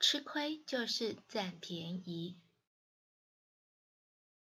吃亏就是占便宜